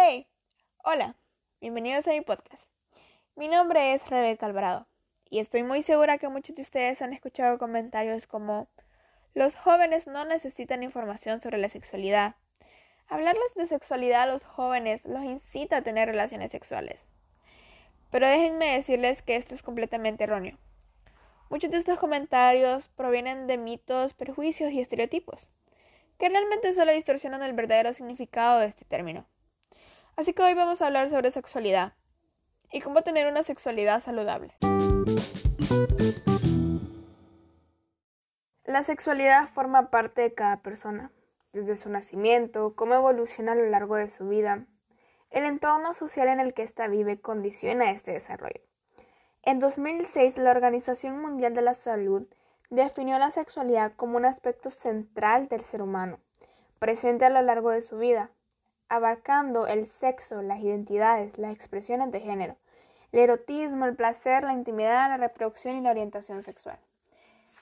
Hey, hola, bienvenidos a mi podcast. Mi nombre es Rebeca Alvarado y estoy muy segura que muchos de ustedes han escuchado comentarios como los jóvenes no necesitan información sobre la sexualidad. Hablarles de sexualidad a los jóvenes los incita a tener relaciones sexuales. Pero déjenme decirles que esto es completamente erróneo. Muchos de estos comentarios provienen de mitos, prejuicios y estereotipos, que realmente solo distorsionan el verdadero significado de este término. Así que hoy vamos a hablar sobre sexualidad y cómo tener una sexualidad saludable. La sexualidad forma parte de cada persona, desde su nacimiento, cómo evoluciona a lo largo de su vida. El entorno social en el que ésta vive condiciona este desarrollo. En 2006, la Organización Mundial de la Salud definió la sexualidad como un aspecto central del ser humano, presente a lo largo de su vida, abarcando el sexo, las identidades, las expresiones de género, el erotismo, el placer, la intimidad, la reproducción y la orientación sexual.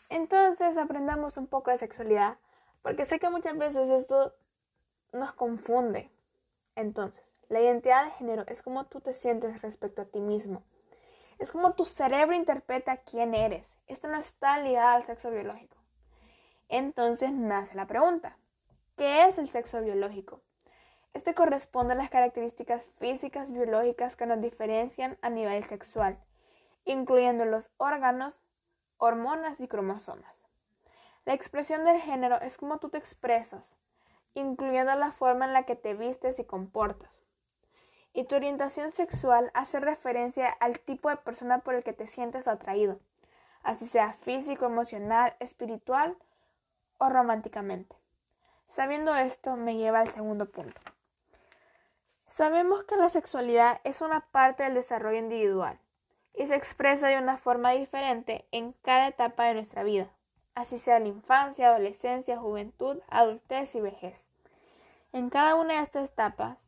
Entonces aprendamos un poco de sexualidad, porque sé que muchas veces esto nos confunde. Entonces, la identidad de género es como tú te sientes respecto a ti mismo. Es como tu cerebro interpreta quién eres. Esto no está ligado al sexo biológico. Entonces nace la pregunta, ¿qué es el sexo biológico? Este corresponde a las características físicas biológicas que nos diferencian a nivel sexual, incluyendo los órganos, hormonas y cromosomas. La expresión del género es como tú te expresas, incluyendo la forma en la que te vistes y comportas. Y tu orientación sexual hace referencia al tipo de persona por el que te sientes atraído, así sea físico, emocional, espiritual o románticamente. Sabiendo esto me lleva al segundo punto. Sabemos que la sexualidad es una parte del desarrollo individual y se expresa de una forma diferente en cada etapa de nuestra vida, así sea la infancia, adolescencia, juventud, adultez y vejez. En cada una de estas etapas,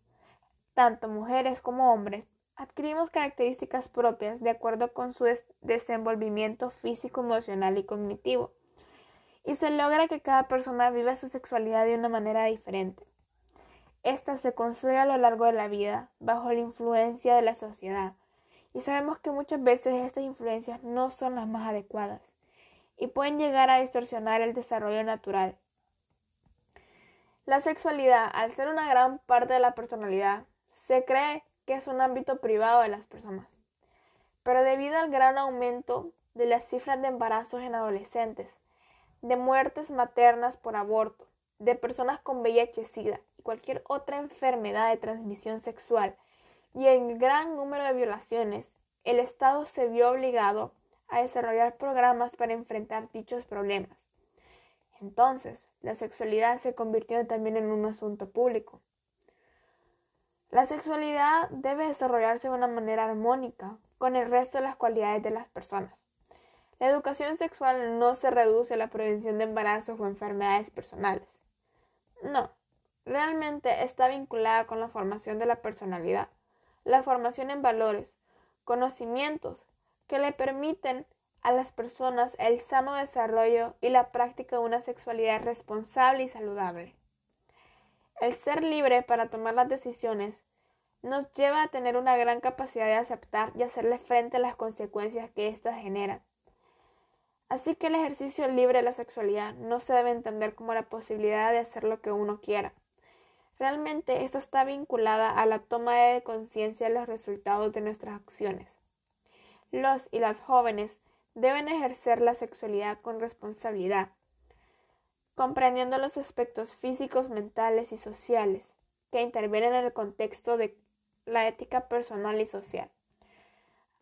tanto mujeres como hombres, adquirimos características propias de acuerdo con su desenvolvimiento físico, emocional y cognitivo, y se logra que cada persona viva su sexualidad de una manera diferente. Esta se construye a lo largo de la vida bajo la influencia de la sociedad y sabemos que muchas veces estas influencias no son las más adecuadas y pueden llegar a distorsionar el desarrollo natural. La sexualidad, al ser una gran parte de la personalidad, se cree que es un ámbito privado de las personas. Pero debido al gran aumento de las cifras de embarazos en adolescentes, de muertes maternas por aborto, de personas con VIH-Sida y cualquier otra enfermedad de transmisión sexual y el gran número de violaciones, el Estado se vio obligado a desarrollar programas para enfrentar dichos problemas. Entonces, la sexualidad se convirtió también en un asunto público. La sexualidad debe desarrollarse de una manera armónica con el resto de las cualidades de las personas. La educación sexual no se reduce a la prevención de embarazos o enfermedades personales. No, realmente está vinculada con la formación de la personalidad, la formación en valores, conocimientos que le permiten a las personas el sano desarrollo y la práctica de una sexualidad responsable y saludable. El ser libre para tomar las decisiones nos lleva a tener una gran capacidad de aceptar y hacerle frente a las consecuencias que éstas generan. Así que el ejercicio libre de la sexualidad no se debe entender como la posibilidad de hacer lo que uno quiera. Realmente esta está vinculada a la toma de conciencia de los resultados de nuestras acciones. Los y las jóvenes deben ejercer la sexualidad con responsabilidad, comprendiendo los aspectos físicos, mentales y sociales que intervienen en el contexto de la ética personal y social.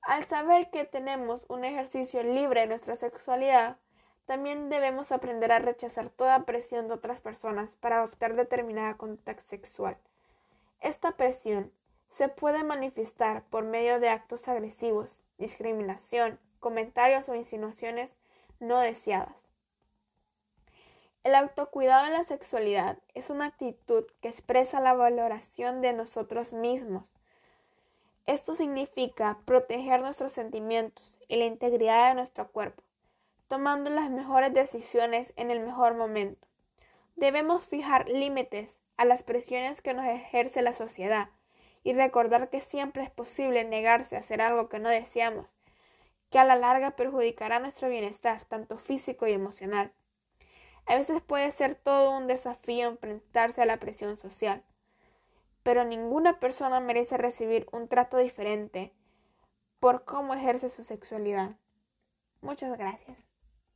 Al saber que tenemos un ejercicio libre de nuestra sexualidad, también debemos aprender a rechazar toda presión de otras personas para adoptar determinada conducta sexual. Esta presión se puede manifestar por medio de actos agresivos, discriminación, comentarios o insinuaciones no deseadas. El autocuidado en la sexualidad es una actitud que expresa la valoración de nosotros mismos, esto significa proteger nuestros sentimientos y la integridad de nuestro cuerpo, tomando las mejores decisiones en el mejor momento. Debemos fijar límites a las presiones que nos ejerce la sociedad y recordar que siempre es posible negarse a hacer algo que no deseamos, que a la larga perjudicará nuestro bienestar, tanto físico y emocional. A veces puede ser todo un desafío enfrentarse a la presión social pero ninguna persona merece recibir un trato diferente por cómo ejerce su sexualidad. Muchas gracias.